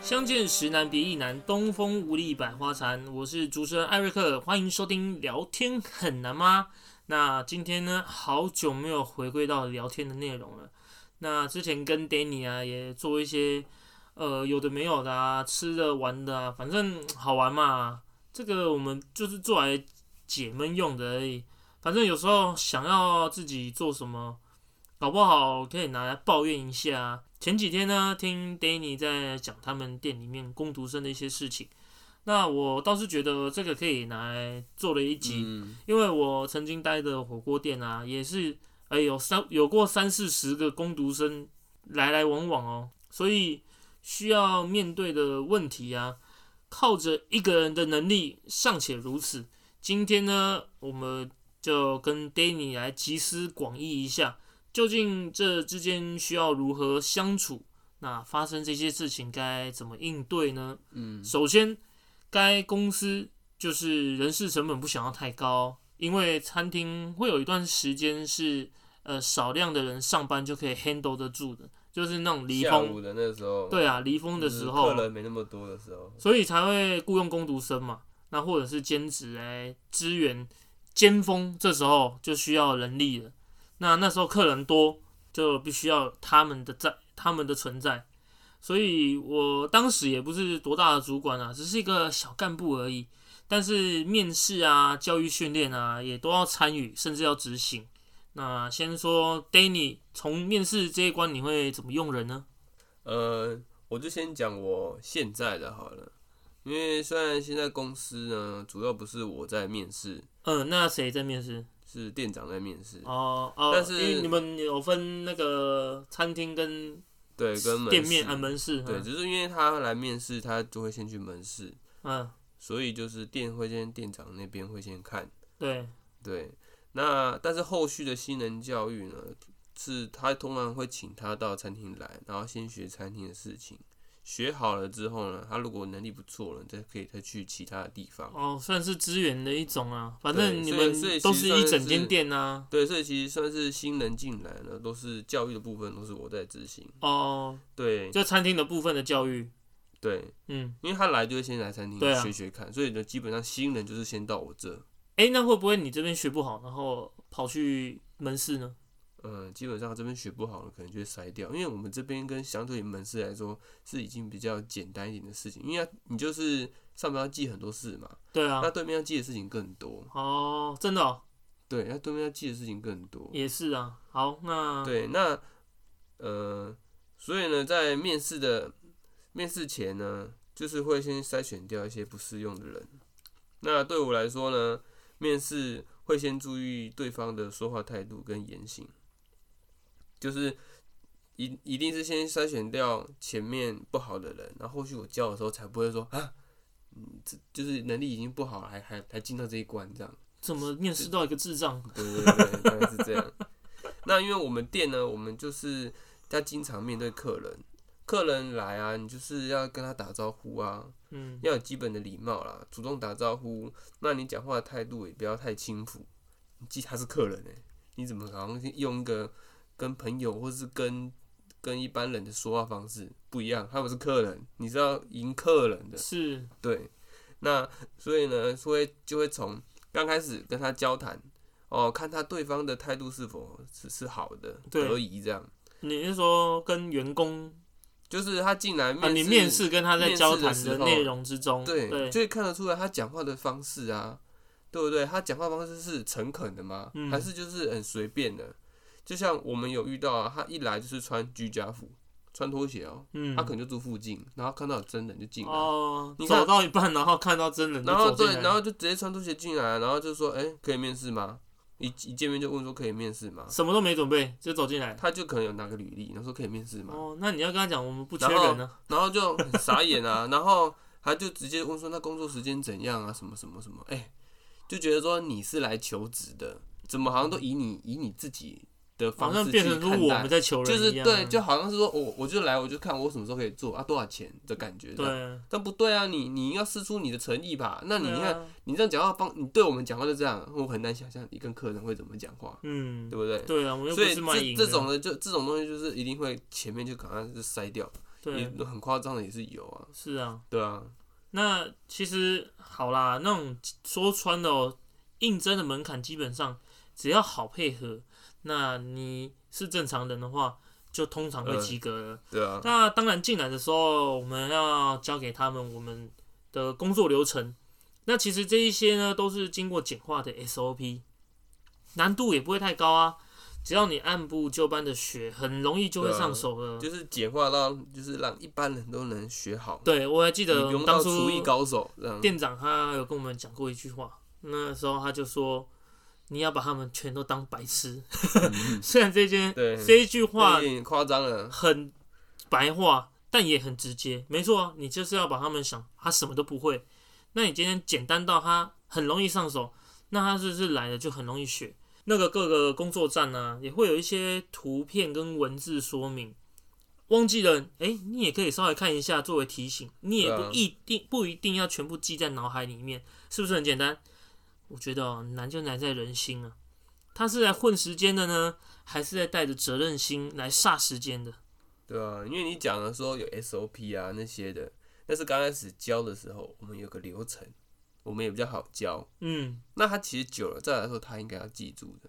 相见时难别亦难，东风无力百花残。我是主持人艾瑞克，欢迎收听聊天很难吗？那今天呢，好久没有回归到聊天的内容了。那之前跟 Danny 啊，也做一些呃有的没有的啊，吃的玩的啊，反正好玩嘛。这个我们就是做来解闷用的而已。反正有时候想要自己做什么，搞不好可以拿来抱怨一下。前几天呢，听 Danny 在讲他们店里面工读生的一些事情，那我倒是觉得这个可以拿来做了一集，因为我曾经待的火锅店啊，也是哎有三有过三四十个工读生来来往往哦，所以需要面对的问题啊，靠着一个人的能力尚且如此，今天呢，我们就跟 Danny 来集思广益一下。究竟这之间需要如何相处？那发生这些事情该怎么应对呢？嗯，首先，该公司就是人事成本不想要太高，因为餐厅会有一段时间是呃少量的人上班就可以 handle 得住的，就是那种离峰的那时候，对啊，离峰的时候，客人没那么多的时候，所以才会雇佣工读生嘛，那或者是兼职来支援尖峰，这时候就需要人力了。那那时候客人多，就必须要他们的在，他们的存在，所以我当时也不是多大的主管啊，只是一个小干部而已。但是面试啊、教育训练啊，也都要参与，甚至要执行。那先说 Danny，从面试这一关，你会怎么用人呢？呃，我就先讲我现在的好了，因为虽然现在公司呢，主要不是我在面试，嗯，那谁在面试？是店长在面试。哦哦，但是你们有分那个餐厅跟对跟店面啊门市对，只是因为他来面试，他就会先去门市，嗯，所以就是店会先店长那边会先看，对。对，那但是后续的新人教育呢，是他通常会请他到餐厅来，然后先学餐厅的事情。学好了之后呢，他如果能力不错了，再可以再去其他的地方。哦，算是资源的一种啊。反正你们都是一整间店啊。对，所以其实算是新人进来呢，都是教育的部分都是我在执行。哦，对，就餐厅的部分的教育。对，嗯，因为他来就会先来餐厅学学看，所以呢，基本上新人就是先到我这。哎，那会不会你这边学不好，然后跑去门市呢？嗯，基本上这边学不好了，可能就会筛掉。因为我们这边跟相对门市来说，是已经比较简单一点的事情。因为你就是上面要记很多事嘛，对啊，那对面要记的事情更多。哦，真的？哦对，那对面要记的事情更多。也是啊。好，那对，那呃，所以呢，在面试的面试前呢，就是会先筛选掉一些不适用的人。那对我来说呢，面试会先注意对方的说话态度跟言行。就是一一定是先筛选掉前面不好的人，然后后续我教的时候才不会说啊，嗯，这就是能力已经不好了，还还还进到这一关这样。怎么面试到一个智障？对对对，大概是这样。那因为我们店呢，我们就是要经常面对客人，客人来啊，你就是要跟他打招呼啊，嗯，要有基本的礼貌啦，主动打招呼。那你讲话的态度也不要太轻浮，你记他是客人哎，你怎么好像用一个。跟朋友或是跟跟一般人的说话方式不一样，他们是客人，你是要迎客人的，是对。那所以呢，会就会从刚开始跟他交谈，哦，看他对方的态度是否是是好的，得宜这样。你是说跟员工，就是他进来面，你面试跟他在交谈的内容之中，对，就会看得出来他讲话的方式啊，对不对？他讲话方式是诚恳的吗？还是就是很随便的？就像我们有遇到啊，他一来就是穿居家服，穿拖鞋哦，嗯，他可能就住附近，然后看到有真人就进来，哦，你走到一半，然后看到真人，然后对，然后就直接穿拖鞋进来，然后就说，哎，可以面试吗？一一见面就问说可以面试吗？什么都没准备就走进来，他就可能有拿个履历，然后说可以面试吗？哦，那你要跟他讲我们不缺人呢，然后就傻眼啊，然后他就直接问说那工作时间怎样啊？什么什么什么？哎，就觉得说你是来求职的，怎么好像都以你以你自己。的好方式像变成说去看待我们，在求就人一样，是对，就好像是说我我就来我就看我什么时候可以做啊，多少钱的感觉。对。但不对啊，你你要试出你的诚意吧。那你看对啊你这样讲话方你对我们讲话就这样，我很难想象你跟客人会怎么讲话，嗯，对不对？对啊，我又不所以是卖淫的这这种的就这种东西就是一定会前面就可能就筛掉，也对，很夸张的也是有啊，是啊。对啊，那其实好啦，那种说穿的哦，应征的门槛基本上只要好配合，那你是正常人的话，就通常会及格了。对啊，那当然进来的时候，我们要交给他们我们的工作流程。那其实这一些呢，都是经过简化的 SOP，难度也不会太高啊。只要你按部就班的学，很容易就会上手了。就是简化到就是让一般人都能学好，对，我还记得当初到厨艺高手。店长他有跟我们讲过一句话，那时候他就说，你要把他们全都当白痴。虽然这件嗯对，这一句话夸张了，很白话，但也很直接。没错啊，你就是要把他们想他什么都不会，那你今天简单到他很容易上手，那他是不是来了就很容易学？那个各个工作站呢、也会有一些图片跟文字说明。忘记了，哎、你也可以稍微看一下作为提醒，你也不一定、不一定要全部记在脑海里面，是不是很简单？我觉得哦，难就难在人心啊。他是来混时间的呢，还是在带着责任心来煞时间的？对啊，因为你讲的说有 SOP 啊那些的，但是刚开始教的时候，我们有个流程，我们也比较好教。嗯，那他其实久了再来说，他应该要记住的，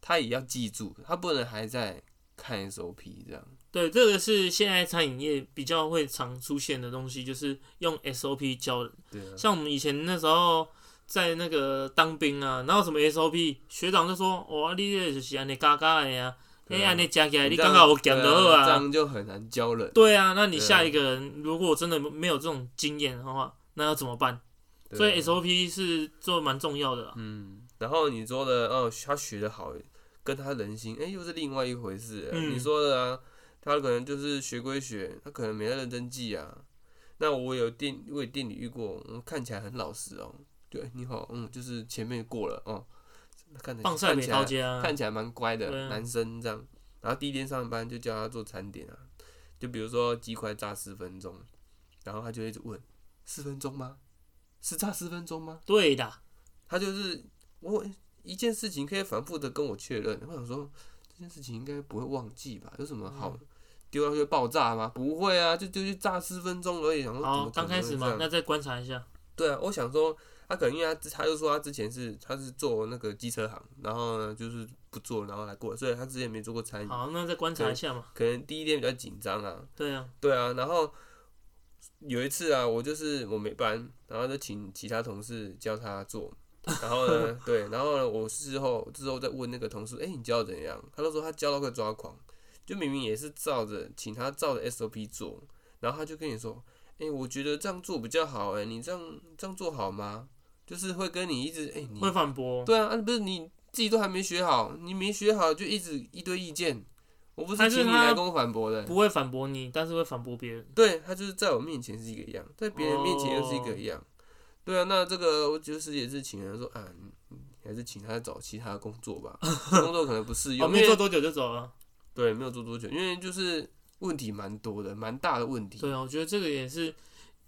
他也要记住，他不能还在看 SOP 这样。对，这个是现在餐饮业比较会常出现的东西，就是用 SOP 教人。对啊，像我们以前那时候在那个当兵啊，哪有什么 SOP，学长就说：“哇，你这就是安尼嘎嘎的呀，啊安尼加起来，你刚好我讲对的好啊。啊这样就很难教人。对啊，那你下一个人如果真的没有这种经验的话，那要怎么办？所以 SOP 是做蛮重要的啦。嗯，然后你说的哦，他学的好，跟他人心，哎、又是另外一回事、嗯你说的啊，他可能就是学归学，他可能没在认真记啊。那我有店，我有店里遇过，嗯，看起来很老实哦。对，你好，嗯，就是前面过了哦，看起来啊，看起来蛮乖的、啊男生这样。然后第一天上班就叫他做餐点啊，就比如说鸡块炸十分钟，然后他就一直问：四分钟吗？是炸四分钟吗？对的，他就是我一件事情可以反复的跟我确认。我想说这件事情应该不会忘记吧？有什么好嗯丢上去会爆炸吗？不会啊，就丢去炸四分钟而已。然后好，刚开始嘛，那再观察一下。对啊，我想说他可能因为他他就说他之前是他是做那个机车行，然后呢就是不做，然后来过，所以他之前没做过餐饮，好，那再观察一下嘛。可能第一天比较紧张啊。对啊，对啊，然后有一次啊，我就是我没班，然后就请其他同事教他做，然后呢，对，然后呢，我事后之后再问那个同事，哎、你教的怎样？他都说他教到快抓狂，就明明也是照着请他照着 SOP 做，然后他就跟你说，哎、我觉得这样做比较好、哎，你这样这样做好吗？就是会跟你一直，哎、你会反驳。对啊，啊不是你自己都还没学好，你没学好就一直一堆意见，我不是请你来跟我反驳的、不会反驳你，但是会反驳别人。对他就是在我面前是一个样，在别人面前又是一哦个样。对啊，那这个我就是也是请人说啊，还是请他找其他工作吧，工作可能不适哦，用，因为没做多久就走了。对没有做多久，因为就是问题蛮多的，蛮大的问题。对啊，我觉得这个也是，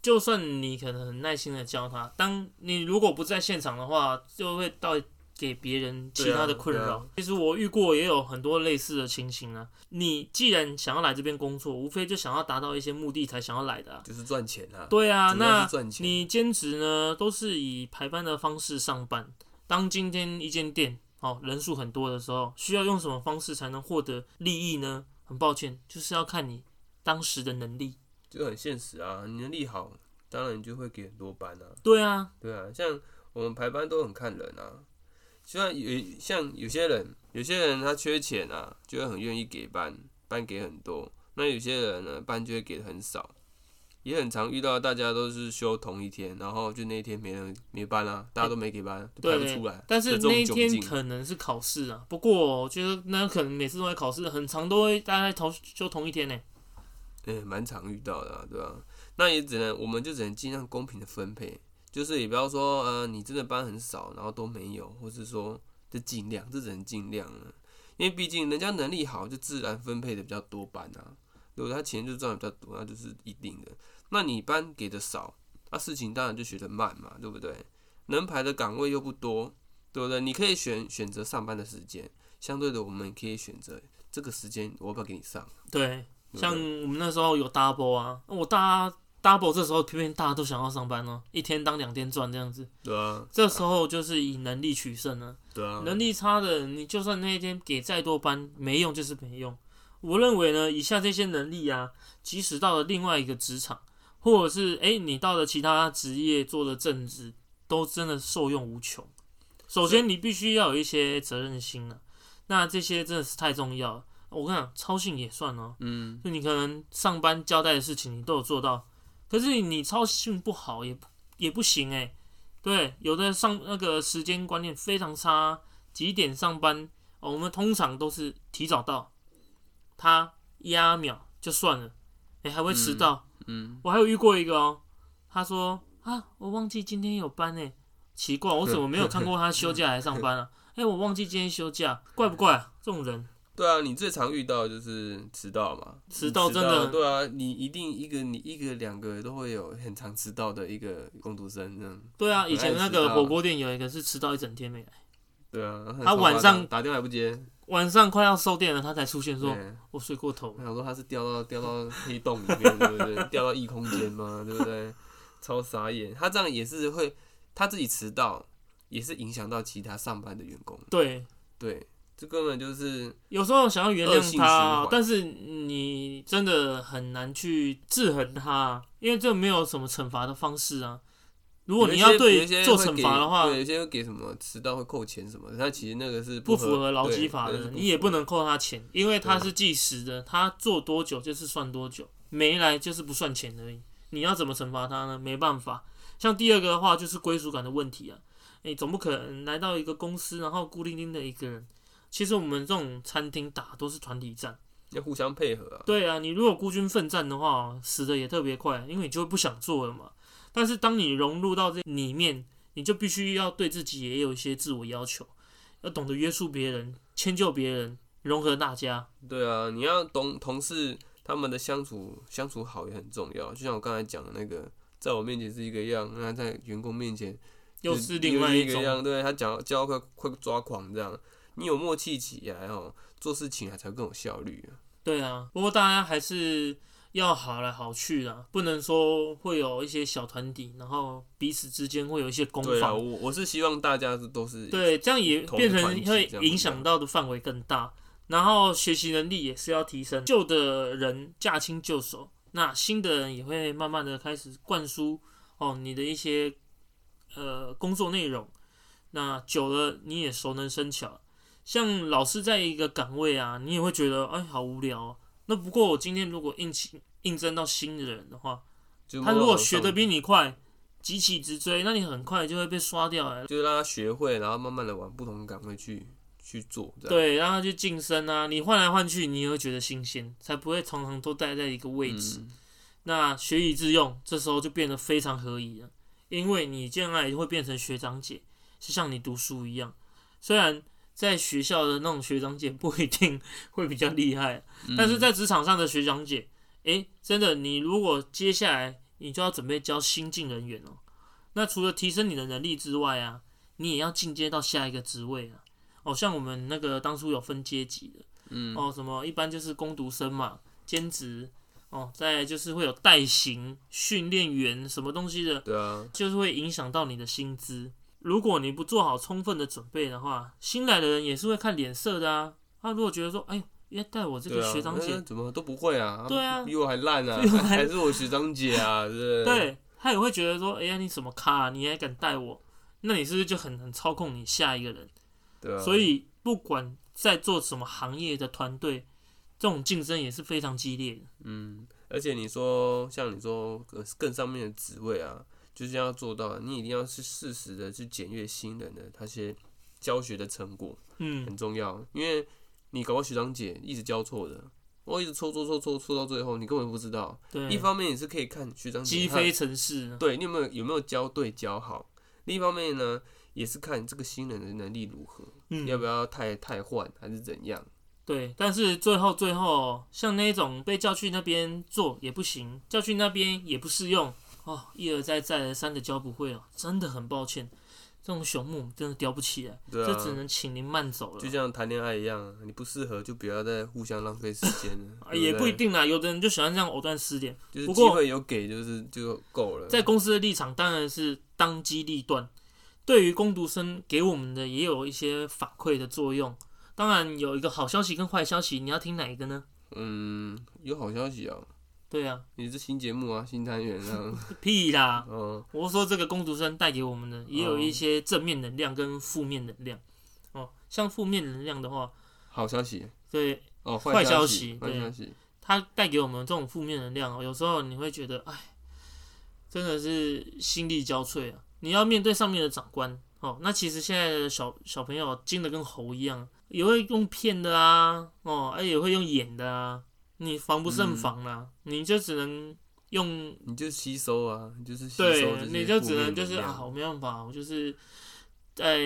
就算你可能很耐心的教他，当你如果不在现场的话，就会到给别人其他的困扰。其实我遇过也有很多类似的情形啊。你既然想要来这边工作，无非就想要达到一些目的才想要来的、啊。就是赚钱啊，对啊，那。你兼职呢，都是以排班的方式上班。当今天一间店哦人数很多的时候，需要用什么方式才能获得利益呢？很抱歉，就是要看你当时的能力。就很现实啊，你能力好，当然你就会给很多班啊。对啊，对啊，像我们排班都很看人啊。就像有像有些人，有些人他缺钱啊，就会很愿意给班，班给很多。那有些人呢，班就会给的很少。也很常遇到大家都是休同一天，然后就那一天没人没班啊，大家都没给班，就排不出来。但是那一天可能是考试啊。不过我觉得那可能每次都在考试，很长都会大概同休同一天呢。嗯，蛮常遇到的、对吧、那也只能，我们就只能尽量公平的分配，就是也不要说，呃，你真的班很少，然后都没有，或是说，就尽量，这只能尽量了。因为毕竟人家能力好，就自然分配的比较多班啊，如果？他钱就赚的比较多，那就是一定的。那你班给的少，那事情当然就学得慢嘛，对不对？能排的岗位又不多，对不对？你可以选选择上班的时间，相对的，我们可以选择这个时间我要不要给你上？对，像我们那时候有 double 啊，我大家 double 这时候偏偏大家都想要上班哦，一天当两天赚这样子，对啊，这时候就是以能力取胜了。对啊，能力差的，你就算那一天给再多班，没用就是没用。我认为呢，以下这些能力啊，即使到了另外一个职场，或者是诶你到了其他职业做的正职，都真的受用无穷。首先，你必须要有一些责任心啊，那这些真的是太重要了。我跟你讲，操性也算哦，嗯，就你可能上班交代的事情你都有做到，可是你操性不好也不也不行诶。对，有的上那个时间观念非常差，几点上班？哦，我们通常都是提早到，他压秒就算了，你还会迟到。嗯，我还有遇过一个哦，他说啊，我忘记今天有班呢，奇怪，我怎么没有看过他休假来上班啊？哎、我忘记今天休假，怪不怪啊？这种人，对啊，你最常遇到的就是迟到嘛，迟到真的对啊，你一定一个你一个两个都会有很常迟到的一个工读生这样，对啊，以前那个火锅店有一个是迟到一整天没来，对啊，他晚上打电话也不接，晚上快要收店了，他才出现说，我睡过头我。想说他是掉到掉到黑洞里面，对不对？掉到异空间吗？对不对？超傻眼，他这样也是会他自己迟到，也是影响到其他上班的员工，对，对，这根本就是有时候想要原谅他，但是你真的很难去制衡他，因为这没有什么惩罚的方式啊。如果你要对做惩罚的话，有些会给什么迟到会扣钱什么的，但其实那个是不符合劳基法的，你也不能扣他钱，因为他是计时的，他做多久就是算多久，没来就是不算钱而已。你要怎么惩罚他呢？没办法。像第二个的话，就是归属感的问题啊。你总不可能来到一个公司，然后孤零零的一个人。其实我们这种餐厅打都是团体战。要互相配合啊。对啊，你如果孤军奋战的话，死的也特别快，因为你就会不想做了嘛。但是当你融入到这里面，你就必须要对自己也有一些自我要求，要懂得约束别人、迁就别人、融合大家。对啊，你要懂同事他们的相处相处好也很重要。就像我刚才讲的那个，在我面前是一个样，那在员工面前又是另外种，一个样。对他讲教快快抓狂这样，你有默契起来哦，做事情还才更有效率啊。对啊。不过大家还是要好来好去啦，不能说会有一些小团体，然后彼此之间会有一些攻防。我我是希望大家都是对，这样也变成会影响到的范围更大。然后学习能力也是要提升，旧的人驾轻就熟，那新的人也会慢慢的开始灌输哦你的一些呃工作内容。那久了你也熟能生巧，像老师在一个岗位啊，你也会觉得哎好无聊、哦。那不过我今天如果应起应征到新的人的话，他如果学的比你快，急起直追，那你很快就会被刷掉了。就让他学会，然后慢慢的往不同的岗位去去做，对，让他去晋升啊，你换来换去，你也会觉得新鲜，才不会常常都待在一个位置。嗯那学以致用，这时候就变得非常合宜了，因为你将来会变成学长姐，就像你读书一样。虽然在学校的那种学长姐不一定 会比较厉害，嗯但是在职场上的学长姐，诶，真的，你如果接下来你就要准备教新进人员哦，那除了提升你的能力之外啊，你也要进阶到下一个职位啊。哦，像我们那个当初有分阶级的，嗯哦，什么一般就是工读生嘛，兼职，哦，再就是会有代行、训练员什么东西的，对啊，就是会影响到你的薪资。如果你不做好充分的准备的话，新来的人也是会看脸色的啊。他如果觉得说，哎呦，要带我这个学长姐，哎怎么都不会啊？对啊比我还烂啊，还还是我学长姐啊，对 不对？对他也会觉得说，哎呀，你什么咖、啊，你还敢带我？那你是不是就很很操控你下一个人？对啊，所以不管在做什么行业的团队，这种竞争也是非常激烈的。嗯，而且你说像你说呃更上面的职位啊，就是要做到，你一定要是适时的去检阅新人的他些教学的成果，嗯，很重要，因为你搞个学长姐一直教错的。我一直错错错错错到最后，你根本不知道。对，一方面你是可以看学长姐他击飞城市，对你有没有有没有教对教好？另一方面呢，也是看这个新人的能力如何，嗯，要不要太太换还是怎样。对，但是最后最后，像那种被叫去那边做也不行，叫去那边也不适用哦，一而再再而三的教不会哦，真的很抱歉，这种朽木真的雕不起来，对啊这只能请您慢走了就。像谈恋爱一样啊，你不适合就不要再互相浪费时间了 也不一，定啦，有的人就喜欢这样藕断丝连。就是机会有给就是就够了。在公司的立场当然是当机立断，对于攻读生给我们的也有一些反馈的作用。当然有一个好消息跟坏消息，你要听哪一个呢？嗯，有好消息啊，对啊，你是新节目啊，新单元啊，屁啦！嗯，我是说这个工读生带给我们的也有一些正面能量跟负面能量。哦，像负面能量的话，好消息。对哦，坏消消息对。坏消息，它带给我们这种负面能量哦，有时候你会觉得，哎，真的是心力交瘁啊！你要面对上面的长官哦，那其实现在的小小朋友精的跟猴一样，也会用骗的啊，哦，哎也会用演的啊，你防不胜防啦、你就只能用你就吸收啊，你就是吸收对你就只能就是啊，我没办法，我就是在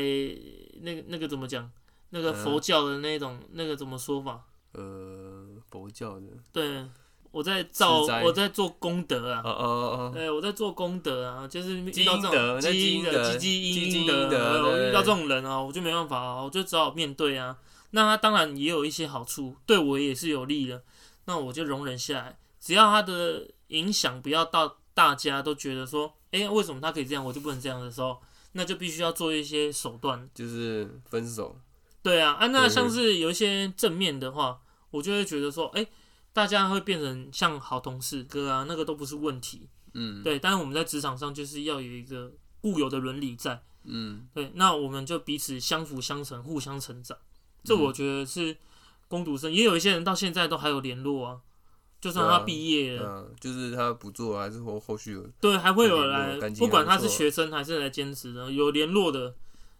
那个那个怎么讲，那个嗯。佛教的那种、那个怎么说法？呃佛教的，对，我在造我在做功德啊哦，哦哦，对，我在做功德啊，就是遇积到这阴德积积积积阴德，遇到这种人啊，我就没办法啊，我就只好面对啊。那他当然也有一些好处，对我也是有利的，那我就容忍下来，只要他的影响不要到大家都觉得说，哎、为什么他可以这样，我就不能这样的时候，那就必须要做一些手段。就是分手，对啊，啊，那像是有一些正面的话，我就会觉得说，哎、大家会变成像好同事哥啊，那个都不是问题。嗯，对，但是我们在职场上就是要有一个固有的伦理在。嗯，对，那我们就彼此相辅相成，互相成长。这嗯我觉得是攻读生，也有一些人到现在都还有联络啊，就算他毕业了，嗯，就是他不做还是后后续有，对，还会有来不管他是学生还是来兼职的，有联络的，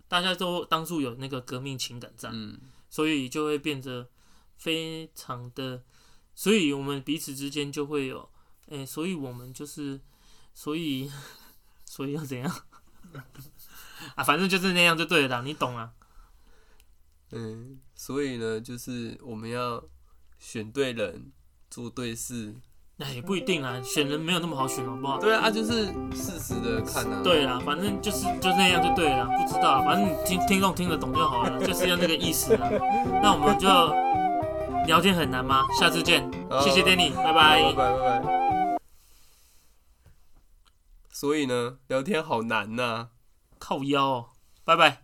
大家都当初有那个革命情感在，嗯，所以就会变得非常的，所以我们彼此之间就会有，哎、所以我们就是，所以，所以要怎样？啊？反正就是那样就对了啦，你懂啊？嗯，所以呢，就是我们要选对人，做对事。那，也不一定啊，选人没有那么好选，好不好？对啊，啊就是事实的看啊。，对啦，反正就是就那样就对了，不知道，反正你听听众听得懂就好了，就是要那个意思啊。那我们就聊天很难吗？下次见，谢谢 Danny，拜拜。拜拜拜拜。所以呢，聊天好难呐、靠腰、哦，拜拜。